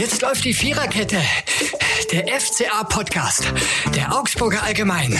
Jetzt läuft die Viererkette. Der FCA-Podcast. Der Augsburger Allgemein.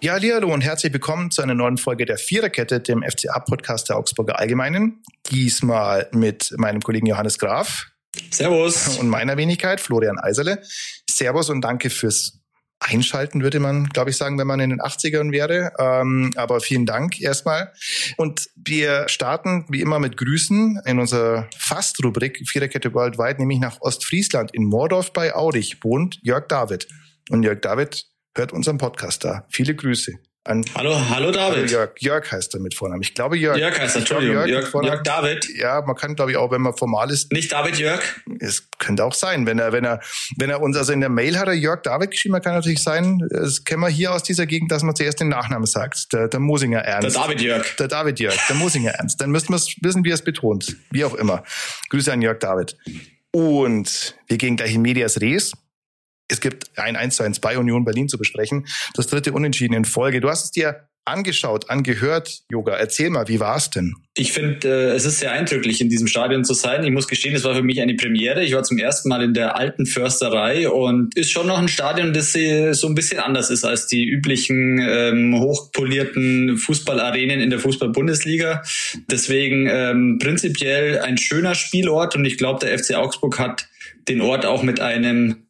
Ja, hallo und herzlich willkommen zu einer neuen Folge der Viererkette, dem FCA-Podcast der Augsburger Allgemeinen. Diesmal mit meinem Kollegen Johannes Graf. Servus. Und meiner Wenigkeit, Florian Eiserle. Servus und danke fürs einschalten, würde man, glaube ich, sagen, wenn man in den 80ern wäre. Ähm, aber vielen Dank erstmal. Und wir starten wie immer mit Grüßen in unserer Fast-Rubrik Viererkette Worldwide, nämlich nach Ostfriesland. In Mordorf bei Aurich wohnt Jörg David. Und Jörg David hört unseren Podcast da. Viele Grüße. An hallo, hallo David. Hallo Jörg. Jörg heißt er mit Vornamen. Ich glaube Jörg. Jörg heißt er, Entschuldigung. Jörg, Jörg, Jörg, David. Ja, man kann, glaube ich, auch, wenn man formal ist. Nicht David Jörg? Es könnte auch sein. Wenn er, wenn er, wenn er uns, also in der Mail hat er Jörg David geschrieben, kann natürlich sein, das kennen wir hier aus dieser Gegend, dass man zuerst den Nachnamen sagt. Der, der Mosinger Ernst. Der David Jörg. Der David Jörg, der Mosinger Ernst. Dann müssten wir wissen, wie er es betont. Wie auch immer. Grüße an Jörg David. Und wir gehen gleich in Medias Res. Es gibt ein 1 zu 1 bei Union Berlin zu besprechen. Das dritte Unentschieden in Folge. Du hast es dir angeschaut, angehört, Yoga. Erzähl mal, wie war es denn? Ich finde, äh, es ist sehr eindrücklich, in diesem Stadion zu sein. Ich muss gestehen, es war für mich eine Premiere. Ich war zum ersten Mal in der alten Försterei und ist schon noch ein Stadion, das so ein bisschen anders ist als die üblichen ähm, hochpolierten Fußballarenen in der Fußball-Bundesliga. Deswegen ähm, prinzipiell ein schöner Spielort und ich glaube, der FC Augsburg hat den Ort auch mit einem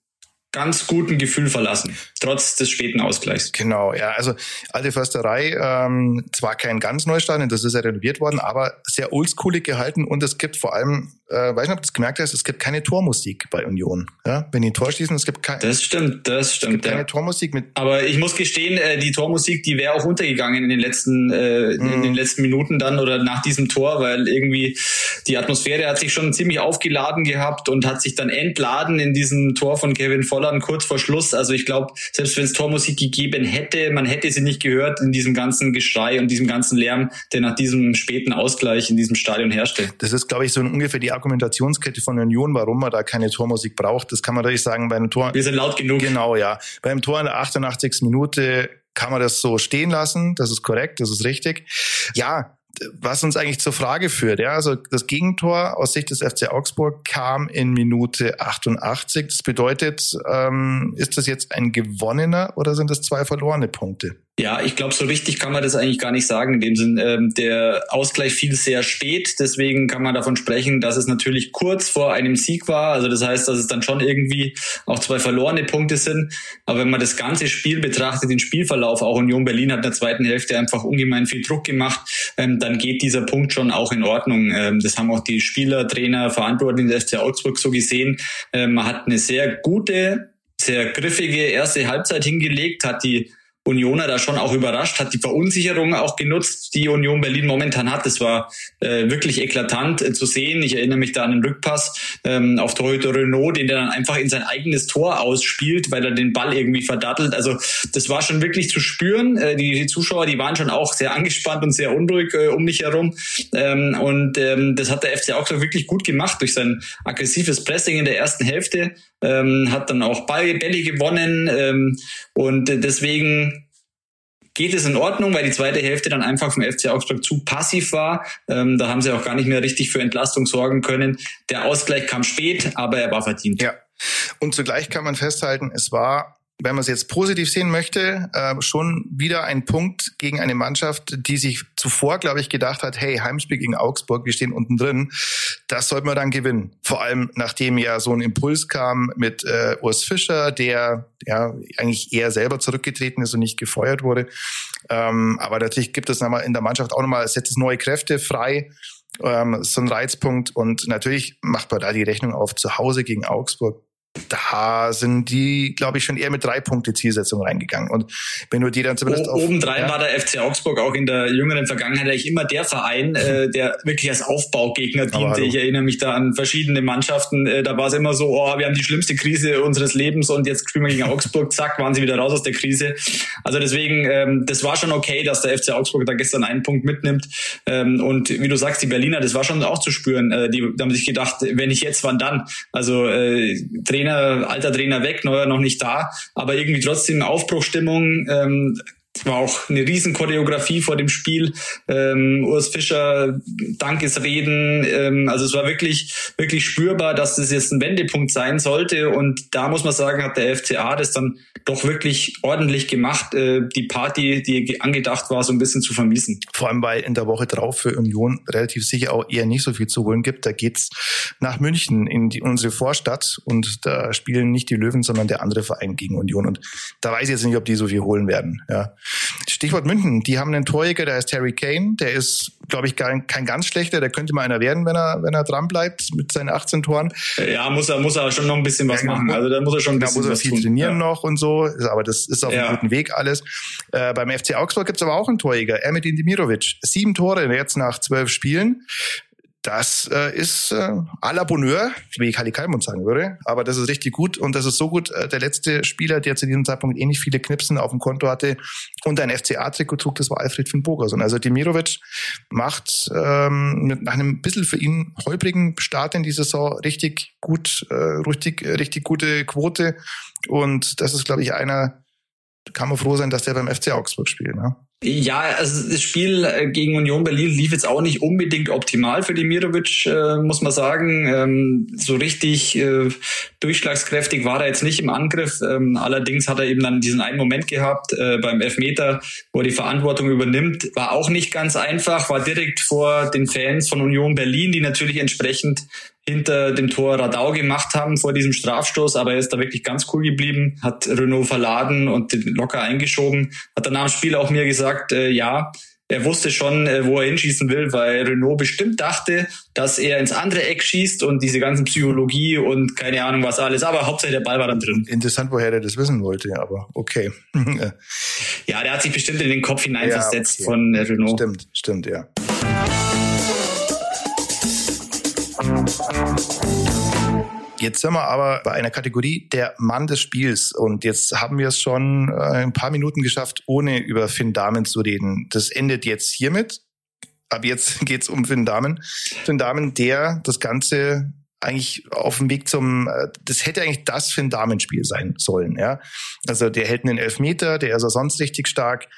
ganz guten Gefühl verlassen, trotz des späten Ausgleichs. Genau, ja, also alte Försterei, ähm, zwar kein ganz Neustadion, das ist ja renoviert worden, aber sehr oldschoolig gehalten und es gibt vor allem, äh, weiß nicht, ob du es gemerkt hast, es gibt keine Tormusik bei Union. Ja? Wenn die ein Tor schießen, es gibt keine. Das stimmt, das stimmt. Es gibt ja. keine Tormusik mit. Aber ich muss gestehen, äh, die Tormusik, die wäre auch untergegangen in den letzten, äh, mhm. in den letzten Minuten dann oder nach diesem Tor, weil irgendwie die Atmosphäre hat sich schon ziemlich aufgeladen gehabt und hat sich dann entladen in diesem Tor von Kevin Voller Holland kurz vor Schluss. Also ich glaube, selbst wenn es Tormusik gegeben hätte, man hätte sie nicht gehört in diesem ganzen Geschrei und diesem ganzen Lärm, der nach diesem späten Ausgleich in diesem Stadion herrschte. Das ist, glaube ich, so ungefähr die Argumentationskette von Union, warum man da keine Tormusik braucht. Das kann man natürlich sagen bei einem Tor. Wir sind laut genug. Genau, ja. Beim Tor in der 88. Minute kann man das so stehen lassen. Das ist korrekt, das ist richtig. Ja, was uns eigentlich zur Frage führt. Ja, also das Gegentor aus Sicht des FC Augsburg kam in Minute 88. Das bedeutet, ähm, ist das jetzt ein gewonnener oder sind das zwei verlorene Punkte? Ja, ich glaube, so richtig kann man das eigentlich gar nicht sagen. In dem Sinn, ähm, der Ausgleich fiel sehr spät, deswegen kann man davon sprechen, dass es natürlich kurz vor einem Sieg war. Also das heißt, dass es dann schon irgendwie auch zwei verlorene Punkte sind. Aber wenn man das ganze Spiel betrachtet, den Spielverlauf, auch Union Berlin hat in der zweiten Hälfte einfach ungemein viel Druck gemacht, ähm, dann geht dieser Punkt schon auch in Ordnung. Ähm, das haben auch die Spieler, Trainer, Verantwortlichen des FC Augsburg so gesehen. Ähm, man hat eine sehr gute, sehr griffige erste Halbzeit hingelegt, hat die Unioner da schon auch überrascht, hat die Verunsicherung auch genutzt, die Union Berlin momentan hat. Das war äh, wirklich eklatant äh, zu sehen. Ich erinnere mich da an den Rückpass ähm, auf Torhüter Renault, den der dann einfach in sein eigenes Tor ausspielt, weil er den Ball irgendwie verdattelt. Also das war schon wirklich zu spüren. Äh, die, die, Zuschauer, die waren schon auch sehr angespannt und sehr unruhig äh, um mich herum. Ähm, und ähm, das hat der FC auch so wirklich gut gemacht durch sein aggressives Pressing in der ersten Hälfte. Ähm, hat dann auch Ball, Bälle gewonnen ähm, und deswegen geht es in Ordnung, weil die zweite Hälfte dann einfach vom FC Augsburg zu passiv war. Ähm, da haben sie auch gar nicht mehr richtig für Entlastung sorgen können. Der Ausgleich kam spät, aber er war verdient. Ja. Und zugleich kann man festhalten, es war wenn man es jetzt positiv sehen möchte, äh, schon wieder ein Punkt gegen eine Mannschaft, die sich zuvor, glaube ich, gedacht hat, hey, Heimspiel gegen Augsburg, wir stehen unten drin, das sollten wir dann gewinnen. Vor allem, nachdem ja so ein Impuls kam mit äh, Urs Fischer, der ja eigentlich eher selber zurückgetreten ist und nicht gefeuert wurde. Ähm, aber natürlich gibt es in der Mannschaft auch nochmal, setzt es neue Kräfte frei. Ähm, so ein Reizpunkt und natürlich macht man da die Rechnung auf zu Hause gegen Augsburg da sind die, glaube ich, schon eher mit drei Punkte Zielsetzung reingegangen. Und wenn du die dann zumindest o Obendrein ja. war der FC Augsburg auch in der jüngeren Vergangenheit eigentlich immer der Verein, äh, der wirklich als Aufbaugegner diente. Ich erinnere mich da an verschiedene Mannschaften. Äh, da war es immer so, oh, wir haben die schlimmste Krise unseres Lebens und jetzt spielen wir gegen Augsburg, zack, waren sie wieder raus aus der Krise. Also deswegen, ähm, das war schon okay, dass der FC Augsburg da gestern einen Punkt mitnimmt. Ähm, und wie du sagst, die Berliner, das war schon auch zu spüren. Äh, die, die haben sich gedacht, wenn nicht jetzt, wann dann? Also äh, Trainer, alter Trainer weg, neuer noch nicht da, aber irgendwie trotzdem Aufbruchstimmung. Ähm, war auch eine riesen Choreografie vor dem Spiel. Ähm, Urs Fischer, Dankesreden. Ähm, also es war wirklich, wirklich spürbar, dass das jetzt ein Wendepunkt sein sollte. Und da muss man sagen, hat der FCA das dann doch wirklich ordentlich gemacht, äh, die Party, die angedacht war, so ein bisschen zu vermiesen. Vor allem, weil in der Woche drauf für Union relativ sicher auch eher nicht so viel zu holen gibt. Da geht's nach München in die, unsere Vorstadt und da spielen nicht die Löwen, sondern der andere Verein gegen Union. Und da weiß ich jetzt nicht, ob die so viel holen werden. Ja. Stichwort München, die haben einen Torjäger, der heißt Harry Kane, der ist, glaube ich, kein, kein ganz schlechter, der könnte mal einer werden, wenn er, wenn er dran bleibt mit seinen 18 Toren. Ja, muss er, muss er schon noch ein bisschen was ja, machen. Also da muss er schon ein bisschen da muss er viel tun. trainieren ja. noch und so, aber das ist auf einem guten Weg alles. Äh, beim FC Augsburg gibt's aber auch einen Torjäger, Ermedin Dimirovic. Sieben Tore jetzt nach zwölf Spielen das äh, ist äh, à la Bonheur, wie Kali Kalmund sagen würde. Aber das ist richtig gut und das ist so gut. Äh, der letzte Spieler, der zu diesem Zeitpunkt ähnlich viele Knipsen auf dem Konto hatte und ein FCA-Trikot trug, das war Alfred Finn Bogerson. Also Demirovic macht ähm, mit, nach einem bisschen für ihn holprigen Start in die Saison richtig gut, äh, richtig, richtig gute Quote. Und das ist, glaube ich, einer, kann man froh sein, dass der beim FC Augsburg spielt. Ne? Ja, also das Spiel äh, gegen Union Berlin lief jetzt auch nicht unbedingt optimal für Demirovic, äh, muss man sagen. Ähm, so richtig äh, durchschlagskräftig war er jetzt nicht im Angriff. Ähm, allerdings hat er eben dann diesen einen Moment gehabt äh, beim Elfmeter, wo er die Verantwortung übernimmt. War auch nicht ganz einfach, war direkt vor den Fans von Union Berlin, die natürlich entsprechend hinter dem Tor Radau gemacht haben vor diesem Strafstoß, aber er ist da wirklich ganz cool geblieben, hat Renault verladen und locker eingeschoben, hat dann nach dem Spiel auch mir gesagt, äh, ja, er wusste schon, äh, wo er hinschießen will, weil Renault bestimmt dachte, dass er ins andere Eck schießt und diese ganzen Psychologie und keine Ahnung was alles. Aber hauptsächlich der Ball war dann drin. Interessant, woher der das wissen wollte, aber okay. ja, der hat sich bestimmt in den Kopf hineinversetzt ja, okay. von Renault. Stimmt, stimmt, ja. Jetzt sind wir aber bei einer Kategorie der Mann des Spiels und jetzt haben wir es schon äh, ein paar Minuten geschafft, ohne über Finn Dahmen zu reden. Das endet jetzt hiermit. Ab jetzt geht's um Finn Dahmen. Finn Dahmen, der das Ganze eigentlich auf dem Weg zum, äh, das hätte eigentlich das für ein Damenspiel sein sollen, ja. Also der hält einen Elfmeter, der ist auch sonst richtig stark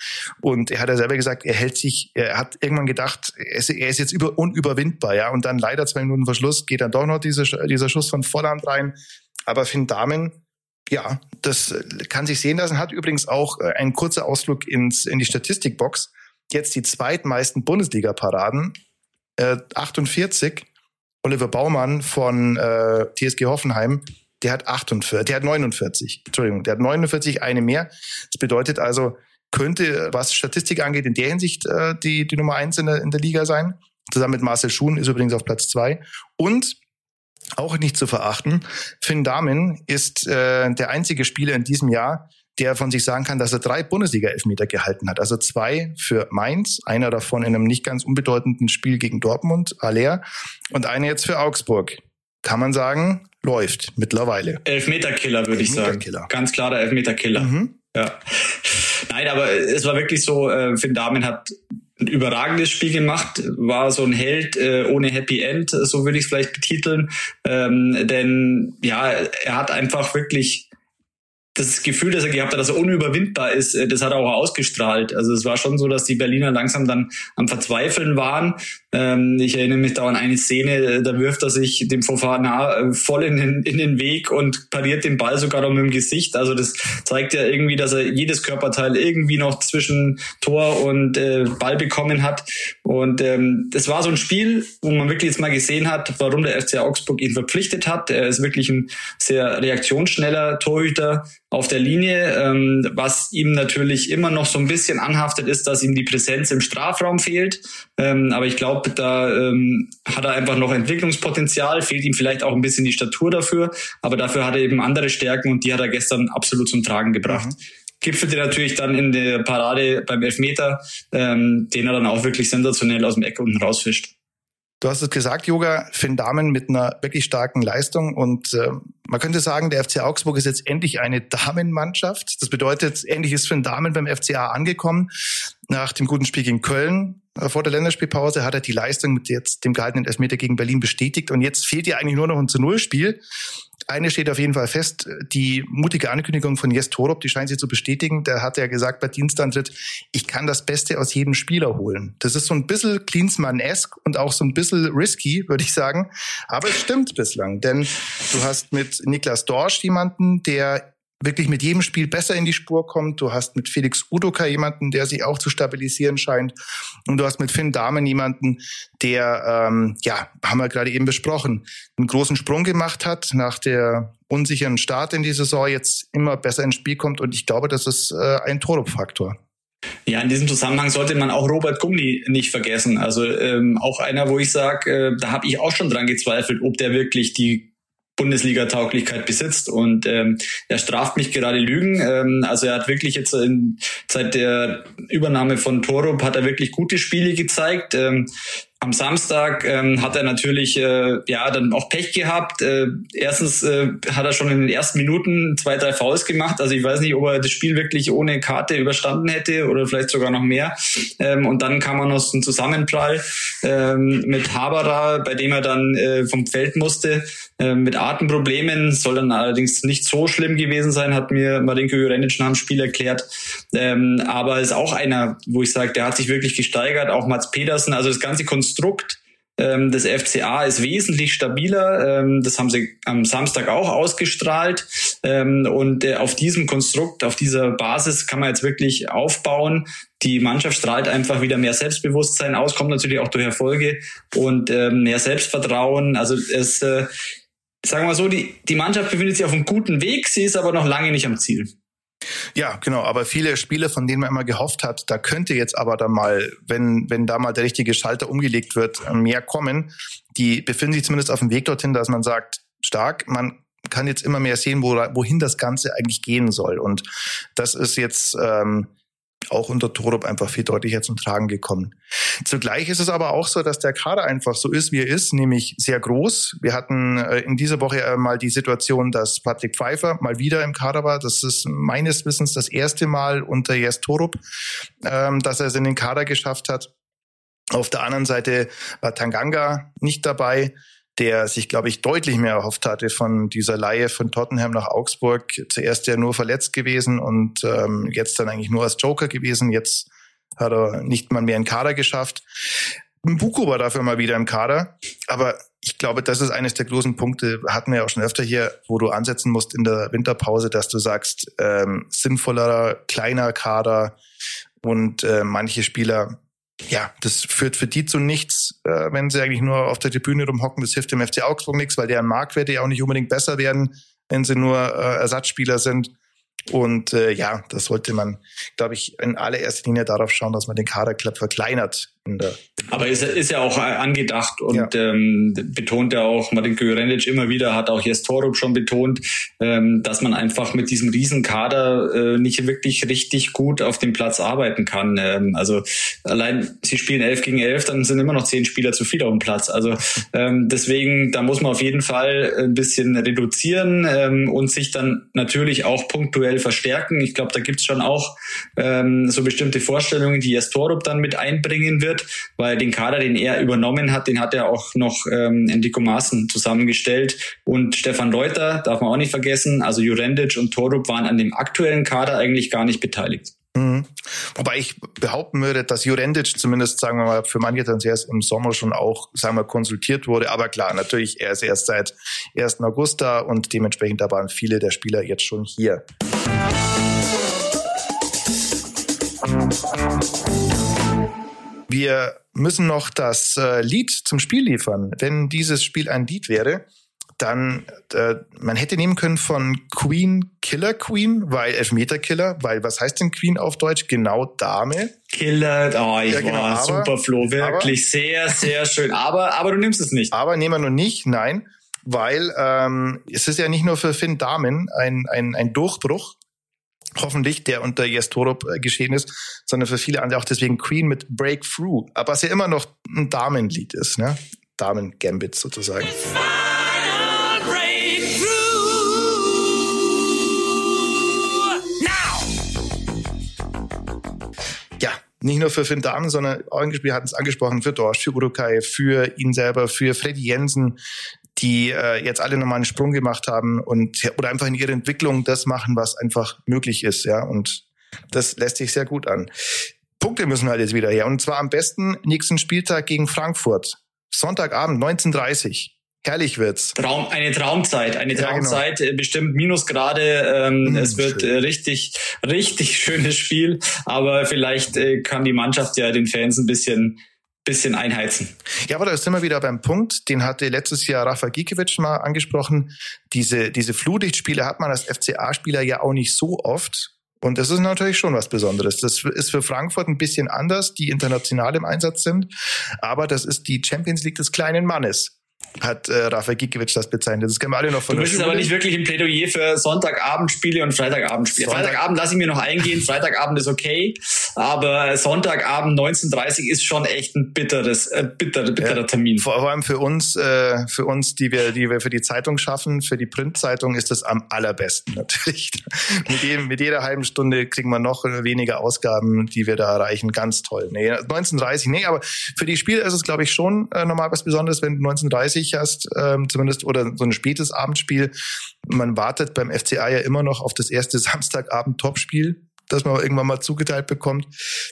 und er hat ja selber gesagt, er hält sich, er hat irgendwann gedacht, er ist, jetzt über, unüberwindbar, ja. Und dann leider zwei Minuten Verschluss geht dann doch noch dieser, dieser Schuss von Vorhand rein. Aber für den Damen, ja, das kann sich sehen lassen, hat übrigens auch äh, ein kurzer Ausflug ins, in die Statistikbox. Jetzt die zweitmeisten Bundesliga-Paraden, äh, 48 Oliver Baumann von äh, TSG Hoffenheim, der hat 48, der hat 49, Entschuldigung, der hat 49, eine mehr. Das bedeutet also, könnte, was Statistik angeht, in der Hinsicht äh, die, die Nummer eins in der, in der Liga sein. Zusammen mit Marcel Schuhn ist übrigens auf Platz zwei. Und auch nicht zu verachten, Finn Dahmen ist äh, der einzige Spieler in diesem Jahr, der von sich sagen kann, dass er drei Bundesliga-Elfmeter gehalten hat. Also zwei für Mainz, einer davon in einem nicht ganz unbedeutenden Spiel gegen Dortmund, Aller, und einer jetzt für Augsburg. Kann man sagen, läuft mittlerweile. Elfmeterkiller, würde ich sagen. Ganz klarer Elfmeterkiller. Mhm. Ja. Nein, aber es war wirklich so, äh, Finn Damen hat ein überragendes Spiel gemacht, war so ein Held äh, ohne Happy End, so würde ich es vielleicht betiteln. Ähm, denn ja, er hat einfach wirklich das Gefühl, das er gehabt hat, dass er unüberwindbar ist, äh, das hat er auch ausgestrahlt. Also es war schon so, dass die Berliner langsam dann am Verzweifeln waren. Ähm, ich erinnere mich da an eine Szene, äh, da wirft er sich dem Fofana äh, voll in den, in den Weg und pariert den Ball sogar noch mit dem Gesicht. Also das zeigt ja irgendwie, dass er jedes Körperteil irgendwie noch zwischen Tor und Ball bekommen hat. Und ähm, das war so ein Spiel, wo man wirklich jetzt mal gesehen hat, warum der FC Augsburg ihn verpflichtet hat. Er ist wirklich ein sehr reaktionsschneller Torhüter auf der Linie. Ähm, was ihm natürlich immer noch so ein bisschen anhaftet, ist, dass ihm die Präsenz im Strafraum fehlt. Ähm, aber ich glaube, da ähm, hat er einfach noch Entwicklungspotenzial, fehlt ihm vielleicht auch ein bisschen die Statur dafür. Aber dafür hat er eben andere Stärken und die hat er gestern absolut zum Tragen gebracht. Mhm gipfelte natürlich dann in der Parade beim Elfmeter, ähm, den er dann auch wirklich sensationell aus dem Eck unten rausfischt. Du hast es gesagt, Yoga, Finn Damen mit einer wirklich starken Leistung und äh, man könnte sagen, der FC Augsburg ist jetzt endlich eine Damenmannschaft. Das bedeutet, endlich ist Finn Damen beim FCA angekommen. Nach dem guten Spiel gegen Köln äh, vor der Länderspielpause hat er die Leistung mit jetzt dem gehaltenen Elfmeter gegen Berlin bestätigt und jetzt fehlt ja eigentlich nur noch ein zu Null Spiel. Eine steht auf jeden Fall fest, die mutige Ankündigung von Jes Torup, die scheint sich zu bestätigen. Der hat ja gesagt bei Dienstantritt, ich kann das Beste aus jedem Spieler holen. Das ist so ein bisschen Klinsmann-esque und auch so ein bisschen risky, würde ich sagen. Aber es stimmt bislang, denn du hast mit Niklas Dorsch jemanden, der wirklich mit jedem Spiel besser in die Spur kommt. Du hast mit Felix Udoka jemanden, der sich auch zu stabilisieren scheint. Und du hast mit Finn Dahmen jemanden, der, ähm, ja, haben wir gerade eben besprochen, einen großen Sprung gemacht hat nach der unsicheren Start in die Saison, jetzt immer besser ins Spiel kommt. Und ich glaube, das ist äh, ein Torup-Faktor. Ja, in diesem Zusammenhang sollte man auch Robert Gummi nicht vergessen. Also ähm, auch einer, wo ich sage, äh, da habe ich auch schon dran gezweifelt, ob der wirklich die Bundesliga-Tauglichkeit besitzt. Und ähm, er straft mich gerade Lügen. Ähm, also er hat wirklich jetzt in, seit der Übernahme von Torup hat er wirklich gute Spiele gezeigt. Ähm, am Samstag ähm, hat er natürlich äh, ja dann auch Pech gehabt. Äh, erstens äh, hat er schon in den ersten Minuten zwei, drei Fouls gemacht. Also ich weiß nicht, ob er das Spiel wirklich ohne Karte überstanden hätte oder vielleicht sogar noch mehr. Ähm, und dann kam er noch so ein Zusammenprall ähm, mit Haberer, bei dem er dann äh, vom Feld musste äh, mit Atemproblemen. Soll dann allerdings nicht so schlimm gewesen sein, hat mir Marinko Jurenic nach dem Spiel erklärt. Ähm, aber ist auch einer, wo ich sage, der hat sich wirklich gesteigert. Auch Mats Pedersen. Also das ganze Konstrukt Konstrukt ähm, des FCA ist wesentlich stabiler. Ähm, das haben sie am Samstag auch ausgestrahlt. Ähm, und äh, auf diesem Konstrukt, auf dieser Basis kann man jetzt wirklich aufbauen. Die Mannschaft strahlt einfach wieder mehr Selbstbewusstsein aus, kommt natürlich auch durch Erfolge und ähm, mehr Selbstvertrauen. Also es, äh, sagen wir mal so, die, die Mannschaft befindet sich auf einem guten Weg, sie ist aber noch lange nicht am Ziel. Ja, genau. Aber viele Spiele, von denen man immer gehofft hat, da könnte jetzt aber dann mal, wenn, wenn da mal der richtige Schalter umgelegt wird, mehr kommen. Die befinden sich zumindest auf dem Weg dorthin, dass man sagt, stark, man kann jetzt immer mehr sehen, wo, wohin das Ganze eigentlich gehen soll. Und das ist jetzt ähm, auch unter Torup einfach viel deutlicher zum Tragen gekommen. Zugleich ist es aber auch so, dass der Kader einfach so ist, wie er ist, nämlich sehr groß. Wir hatten äh, in dieser Woche mal die Situation, dass Patrick Pfeiffer mal wieder im Kader war. Das ist meines Wissens das erste Mal unter Jes Torup, ähm, dass er es in den Kader geschafft hat. Auf der anderen Seite war Tanganga nicht dabei der sich, glaube ich, deutlich mehr erhofft hatte von dieser Laie von Tottenham nach Augsburg. Zuerst ja nur verletzt gewesen und ähm, jetzt dann eigentlich nur als Joker gewesen. Jetzt hat er nicht mal mehr einen Kader geschafft. Buko war dafür mal wieder im Kader, aber ich glaube, das ist eines der großen Punkte, hatten wir auch schon öfter hier, wo du ansetzen musst in der Winterpause, dass du sagst, ähm, sinnvollerer, kleiner Kader und äh, manche Spieler ja, das führt für die zu nichts, äh, wenn sie eigentlich nur auf der Tribüne rumhocken. Das hilft dem FC Augsburg nichts, weil deren Marktwerte ja auch nicht unbedingt besser werden, wenn sie nur äh, Ersatzspieler sind. Und äh, ja, das sollte man, glaube ich, in allererster Linie darauf schauen, dass man den Kader verkleinert aber ist, ist ja auch angedacht und ja. ähm, betont ja auch Martin Jurenic immer wieder, hat auch Jes Torup schon betont, ähm, dass man einfach mit diesem Riesenkader äh, nicht wirklich richtig gut auf dem Platz arbeiten kann. Ähm, also allein, sie spielen elf gegen elf, dann sind immer noch zehn Spieler zu viel auf dem Platz. Also ähm, deswegen, da muss man auf jeden Fall ein bisschen reduzieren ähm, und sich dann natürlich auch punktuell verstärken. Ich glaube, da gibt's schon auch ähm, so bestimmte Vorstellungen, die Jes Torup dann mit einbringen wird wird, weil den Kader, den er übernommen hat, den hat er auch noch ähm, Enrico Maaßen zusammengestellt und Stefan Reuter, darf man auch nicht vergessen, also Jurendic und Torup waren an dem aktuellen Kader eigentlich gar nicht beteiligt. Mhm. Wobei ich behaupten würde, dass Jurendic zumindest, sagen wir mal, für manche erst im Sommer schon auch, sagen wir, konsultiert wurde. Aber klar, natürlich, er ist erst seit 1. August da und dementsprechend da waren viele der Spieler jetzt schon hier. Wir müssen noch das äh, Lied zum Spiel liefern. Wenn dieses Spiel ein Lied wäre, dann äh, man hätte nehmen können von Queen Killer Queen, weil Elfmeter Killer, weil was heißt denn Queen auf Deutsch? Genau Dame. Killer, oh, ich ja, genau, war aber, super Flo, wirklich aber, sehr, sehr schön. Aber, aber du nimmst es nicht. Aber nehmen wir nur nicht, nein, weil ähm, es ist ja nicht nur für Finn Damen ein, ein, ein Durchbruch, hoffentlich, der unter Yes Torup äh, geschehen ist, sondern für viele andere auch deswegen Queen mit Breakthrough. Aber was ja immer noch ein Damenlied ist, ne? Damen-Gambit sozusagen. Ja, nicht nur für Finn Damen, sondern auch wir hatten es angesprochen, für Dorsch, für Urukai, für ihn selber, für Freddy Jensen, die äh, jetzt alle nochmal einen Sprung gemacht haben und oder einfach in ihrer Entwicklung das machen, was einfach möglich ist, ja. Und das lässt sich sehr gut an. Punkte müssen halt jetzt wieder her. Und zwar am besten nächsten Spieltag gegen Frankfurt. Sonntagabend 19.30 Herrlich wird's. Traum, eine Traumzeit, eine Traumzeit, ja, genau. Äh, bestimmt Minusgrade. Ähm, mm, es wird äh, richtig, richtig schönes Spiel, aber vielleicht äh, kann die Mannschaft ja den Fans ein bisschen bisschen einheizen. Ja, aber da sind wir wieder beim Punkt, den hatte letztes Jahr Rafa Gikiewicz mal angesprochen. Diese, diese Flutlichtspiele hat man als FCA-Spieler ja auch nicht so oft. Und das ist natürlich schon was Besonderes. Das ist für Frankfurt ein bisschen anders, die international im Einsatz sind. Aber das ist die Champions League des kleinen Mannes hat äh, Rafael Gikiewicz das bezeichnet. Das kennen wir alle noch von du bist aber nicht wirklich ein Plädoyer für Sonntagabendspiele und Freitagabendspiele. Sonntag Freitagabend lasse ich mir noch eingehen, Freitagabend ist okay, aber Sonntagabend 19.30 ist schon echt ein bitteres, äh, bitterer, bitterer ja, Termin. Vor allem für uns, äh, für uns, die wir, die wir für die Zeitung schaffen, für die Printzeitung ist das am allerbesten natürlich. mit, jedem, mit jeder halben Stunde kriegen wir noch weniger Ausgaben, die wir da erreichen. Ganz toll. Nee, 19.30, nee, aber für die Spiele ist es, glaube ich, schon äh, nochmal was Besonderes, wenn 19.30 30 hast, ähm, zumindest, oder so ein spätes Abendspiel. Man wartet beim FCA ja immer noch auf das erste Samstagabend-Topspiel, das man irgendwann mal zugeteilt bekommt.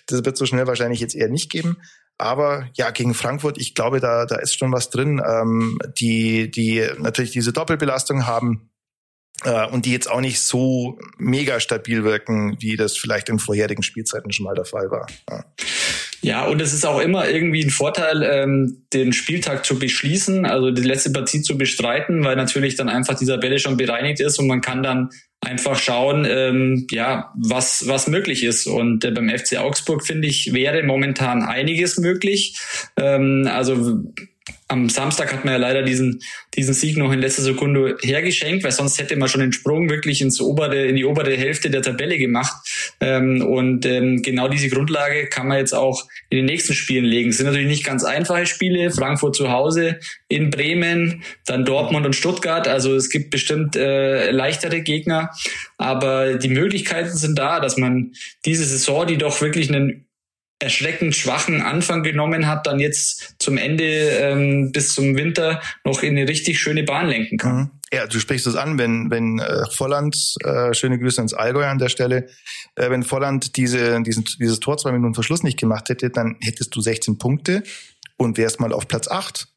Das wird so schnell wahrscheinlich jetzt eher nicht geben. Aber ja, gegen Frankfurt, ich glaube, da, da ist schon was drin, ähm, die, die natürlich diese Doppelbelastung haben äh, und die jetzt auch nicht so mega stabil wirken, wie das vielleicht in vorherigen Spielzeiten schon mal der Fall war. Ja. Ja, und es ist auch immer irgendwie ein Vorteil, ähm, den Spieltag zu beschließen, also die letzte Partie zu bestreiten, weil natürlich dann einfach die Tabelle schon bereinigt ist und man kann dann einfach schauen, ähm, ja, was, was möglich ist. Und äh, beim FC Augsburg, finde ich, wäre momentan einiges möglich. Ähm, also am Samstag hat man ja leider diesen, diesen Sieg noch in letzter Sekunde hergeschenkt, weil sonst hätte man schon den Sprung wirklich ins obere, in die obere Hälfte der Tabelle gemacht. Ähm, und ähm, genau diese Grundlage kann man jetzt auch in den nächsten Spielen legen. Es sind natürlich nicht ganz einfache Spiele. Frankfurt zu Hause, in Bremen, dann Dortmund und Stuttgart. Also es gibt bestimmt äh, leichtere Gegner. Aber die Möglichkeiten sind da, dass man diese Saison, die doch wirklich einen erschreckend schwachen Anfang genommen hat, dann jetzt zum Ende ähm, bis zum Winter noch in eine richtig schöne Bahn lenken kann. Mhm. Ja, du sprichst es an, wenn wenn äh, Volland, äh, schöne Grüße ins Allgäu an der Stelle, äh, wenn Volland diese, diesen, dieses Tor zwei Minuten Verschluss nicht gemacht hätte, dann hättest du 16 Punkte und wärst mal auf Platz 8.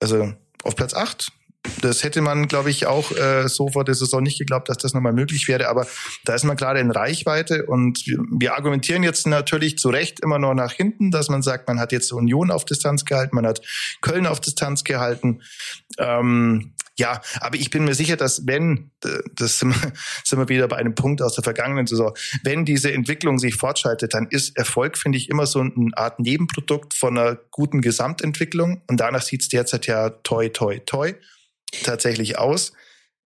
Also auf Platz 8 das hätte man, glaube ich, auch äh, so vor der Saison nicht geglaubt, dass das nochmal möglich wäre. Aber da ist man gerade in Reichweite und wir, wir, argumentieren jetzt natürlich zu Recht immer noch nach hinten, dass man sagt, man hat jetzt Union auf Distanz gehalten, man hat Köln auf Distanz gehalten. Ähm, ja, aber ich bin mir sicher, dass wenn, das sind wir, sind wir wieder bei einem Punkt aus der vergangenen Saison, wenn diese Entwicklung sich fortschreitet, dann ist Erfolg, finde ich, immer so eine Art Nebenprodukt von einer guten Gesamtentwicklung. Und danach sieht es derzeit ja toi, toi, toi tatsächlich aus.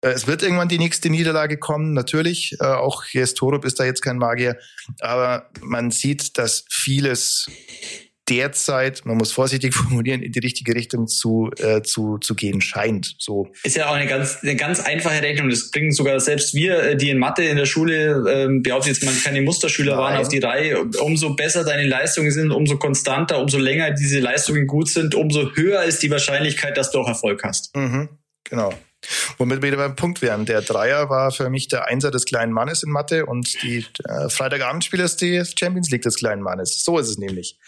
Äh, es wird irgendwann die nächste Niederlage kommen, natürlich. Äh, auch Jes Torup ist da jetzt kein Magier. Aber man sieht, dass vieles derzeit, man muss vorsichtig formulieren, in die richtige Richtung zu, äh, zu, zu gehen scheint. So. Ist ja auch eine ganz, eine ganz einfache Rechnung. Das bringen sogar selbst wir, äh, die in Mathe in der Schule, ähm, behauptet jetzt mal keine Musterschüler Nein. waren, auf die Reihe. Umso besser deine Leistungen sind, umso konstanter, umso länger diese Leistungen gut sind, umso höher ist die Wahrscheinlichkeit, dass du auch Erfolg hast. Mhm. Genau. Womit wir wieder beim Punkt wären. Der Dreier war für mich der Einser des kleinen Mannes in Mathe und die äh, Freitagabendspiele ist die Champions League des kleinen Mannes. So ist es nämlich.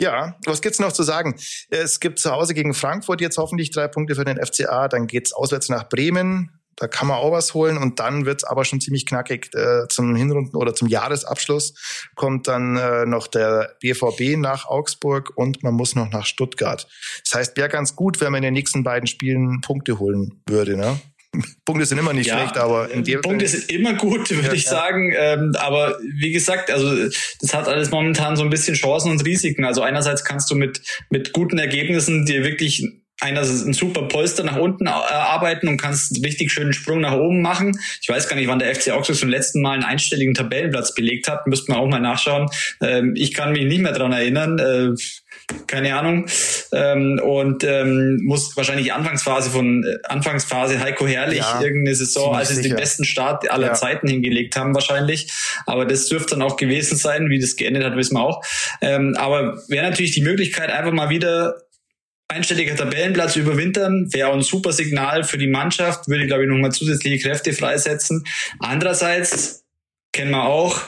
Ja, was gibt's noch zu sagen? Es gibt zu Hause gegen Frankfurt jetzt hoffentlich drei Punkte für den FCA. Dann geht's auswärts nach Bremen. Da kann man auch was holen und dann wird's aber schon ziemlich knackig. Äh, zum Hinrunden oder zum Jahresabschluss kommt dann äh, noch der BVB nach Augsburg und man muss noch nach Stuttgart. Das heißt, wäre ganz gut, wenn man in den nächsten beiden Spielen Punkte holen würde. Ne? Punkte sind immer nicht ja, schlecht, aber in dem Punkte sind immer gut, würde ja, ich sagen. Ähm, aber wie gesagt, also das hat alles momentan so ein bisschen Chancen und Risiken. Also einerseits kannst du mit mit guten Ergebnissen dir wirklich einerseits ein super Polster nach unten arbeiten und kannst einen richtig schönen Sprung nach oben machen. Ich weiß gar nicht, wann der FC Augsburg zum letzten Mal einen einstelligen Tabellenplatz belegt hat. Müsste man auch mal nachschauen. Ähm, ich kann mich nicht mehr dran erinnern. Äh, keine Ahnung. Ähm, und ähm, muss wahrscheinlich die Anfangsphase von äh, Anfangsphase Heiko Herrlich ja, irgendeine Saison, als sie den besten Start aller ja. Zeiten hingelegt haben, wahrscheinlich. Aber das dürfte dann auch gewesen sein, wie das geendet hat, wissen wir auch. Ähm, aber wäre natürlich die Möglichkeit, einfach mal wieder einstelliger Tabellenplatz überwintern, wäre ein super Signal für die Mannschaft, würde, glaube ich, nochmal zusätzliche Kräfte freisetzen. Andererseits kennen wir auch,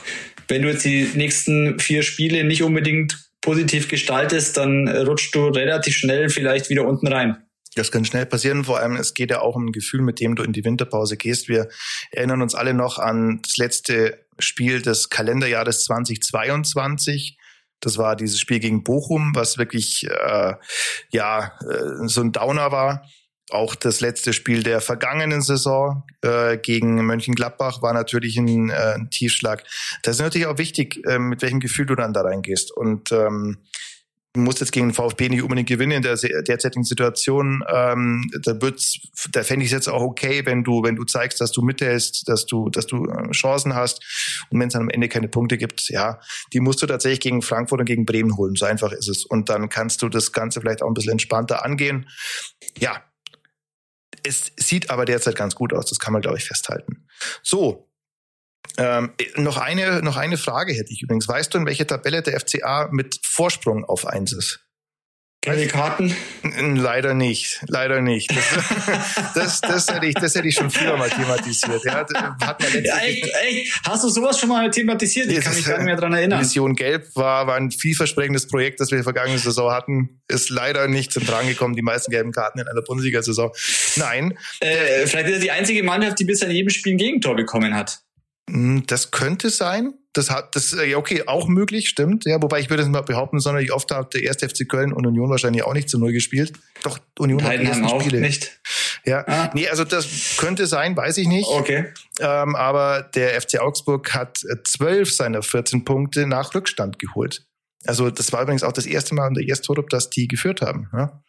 wenn du jetzt die nächsten vier Spiele nicht unbedingt positiv gestaltest, dann rutschst du relativ schnell vielleicht wieder unten rein. Das kann schnell passieren. Vor allem, es geht ja auch um ein Gefühl, mit dem du in die Winterpause gehst. Wir erinnern uns alle noch an das letzte Spiel des Kalenderjahres 2022. Das war dieses Spiel gegen Bochum, was wirklich äh, ja äh, so ein Downer war. Auch das letzte Spiel der vergangenen Saison äh, gegen Mönchengladbach war natürlich ein, äh, ein Tiefschlag. Das ist natürlich auch wichtig, äh, mit welchem Gefühl du dann da reingehst. Und ähm, du musst jetzt gegen den VfB nicht unbedingt gewinnen in der derzeitigen Situation. Ähm, da wird's, da fände ich es jetzt auch okay, wenn du, wenn du zeigst, dass du mithältst, dass du, dass du äh, Chancen hast. Und wenn es dann am Ende keine Punkte gibt, ja, die musst du tatsächlich gegen Frankfurt und gegen Bremen holen. So einfach ist es. Und dann kannst du das Ganze vielleicht auch ein bisschen entspannter angehen. Ja. Es sieht aber derzeit ganz gut aus. Das kann man, glaube ich, festhalten. So, ähm, noch eine, noch eine Frage hätte ich übrigens. Weißt du, in welcher Tabelle der FCA mit Vorsprung auf eins ist? Gelbe Karten? Leider nicht, leider nicht. Das, das, das, hätte ich, das hätte ich schon früher mal thematisiert. Ja, hat man ja, echt, echt? Hast du sowas schon mal thematisiert? Ich kann mich gar nicht mehr dran erinnern. Mission Gelb war, war ein vielversprechendes Projekt, das wir vergangene Saison hatten. Ist leider nicht zum Tragen gekommen, die meisten gelben Karten in einer Bundesliga-Saison. Nein. Äh, vielleicht ist er die einzige Mannschaft, die bisher in jedem Spiel ein Gegentor bekommen hat. Hm, das könnte sein. Das hat, das, ja, okay, auch möglich, stimmt. Ja, wobei ich würde es mal behaupten, sondern ich oft hat der erste FC Köln und Union wahrscheinlich auch nicht zu Null gespielt. Doch, Union hat die ersten auch Spiele. nicht. Ja, ah. nee, also das könnte sein, weiß ich nicht. Okay. Ähm, aber der FC Augsburg hat zwölf seiner 14 Punkte nach Rückstand geholt. Also das war übrigens auch das erste Mal in der ersten Torup, dass die geführt haben. Ja?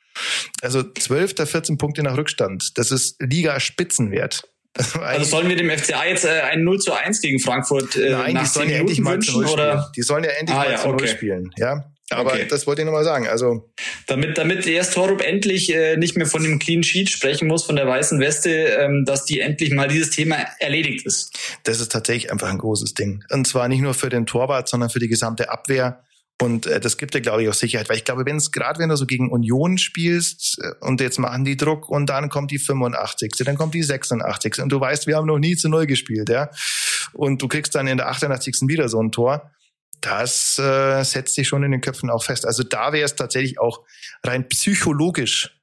Also zwölf der 14 Punkte nach Rückstand. Das ist Liga-Spitzenwert. Also sollen wir dem FCA jetzt äh, ein 0 zu 1 gegen Frankfurt äh, Nein, nach die sollen ja endlich mal zu 0 spielen. Die sollen ja endlich ah, mal ja, zu okay. 0 spielen. Ja, aber okay. das wollte ich nochmal sagen. Also damit, damit erst Torup endlich äh, nicht mehr von dem Clean Sheet sprechen muss, von der weißen Weste, ähm, dass die endlich mal dieses Thema erledigt ist. Das ist tatsächlich einfach ein großes Ding. Und zwar nicht nur für den Torwart, sondern für die gesamte Abwehr. Und äh, das gibt dir, glaube ich, auch Sicherheit. Weil ich glaube, wenn es gerade wenn du so gegen Union spielst äh, und jetzt machen die Druck und dann kommt die 85. Dann kommt die 86. Und du weißt, wir haben noch nie zu null gespielt, ja. Und du kriegst dann in der 88. wieder so ein Tor. Das äh, setzt sich schon in den Köpfen auch fest. Also da wäre es tatsächlich auch rein psychologisch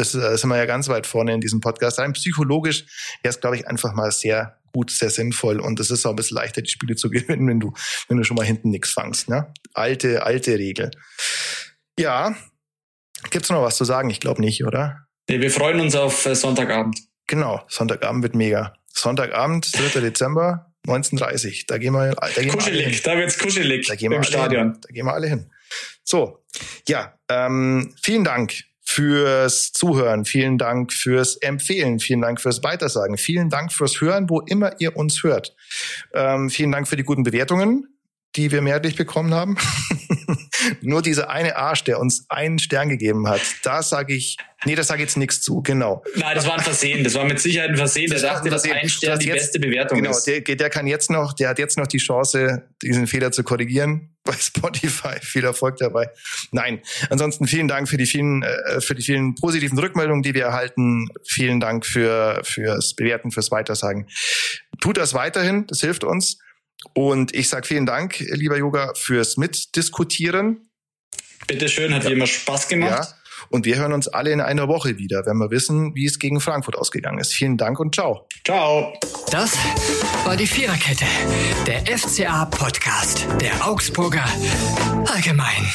das, äh, sind wir ja ganz weit vorne in diesem Podcast. Rein psychologisch wäre es, glaube ich, einfach mal sehr gut, sehr sinnvoll und es ist auch ein bisschen leichter, die Spiele zu gewinnen, wenn du, wenn du schon mal hinten nichts fangst. Ne? Alte, alte Regel. Ja, gibt's noch was zu sagen? Ich glaube nicht, oder? Nee, wir freuen uns auf äh, Sonntagabend. Genau, Sonntagabend wird mega. Sonntagabend, 3. Dezember, 19.30 Da gehen wir, da gehen kuschelig, wir hin. da wird's kuschelig da gehen wir im Stadion. Hin. Da gehen wir alle hin. So, ja, ähm, vielen Dank fürs Zuhören, vielen Dank fürs Empfehlen, vielen Dank fürs Weitersagen, vielen Dank fürs Hören, wo immer ihr uns hört. Ähm, vielen Dank für die guten Bewertungen, die wir mehrheitlich bekommen haben. Nur dieser eine Arsch, der uns einen Stern gegeben hat, da sage ich, nee, das sage ich jetzt nichts zu, genau. Nein, das war ein Versehen, das war mit Sicherheit ein Versehen, der dachte, dass ein Stern die jetzt, beste Bewertung genau, ist. Genau, der, der kann jetzt noch, der hat jetzt noch die Chance, diesen Fehler zu korrigieren bei Spotify. Viel Erfolg dabei. Nein, ansonsten vielen Dank für die vielen, äh, für die vielen positiven Rückmeldungen, die wir erhalten. Vielen Dank für, fürs Bewerten, fürs Weitersagen. Tut das weiterhin, das hilft uns. Und ich sage vielen Dank, lieber Yoga, fürs Mitdiskutieren. Bitteschön, hat ja. wie immer Spaß gemacht. Ja. Und wir hören uns alle in einer Woche wieder, wenn wir wissen, wie es gegen Frankfurt ausgegangen ist. Vielen Dank und ciao. Ciao. Das war die Viererkette, der FCA-Podcast der Augsburger Allgemein.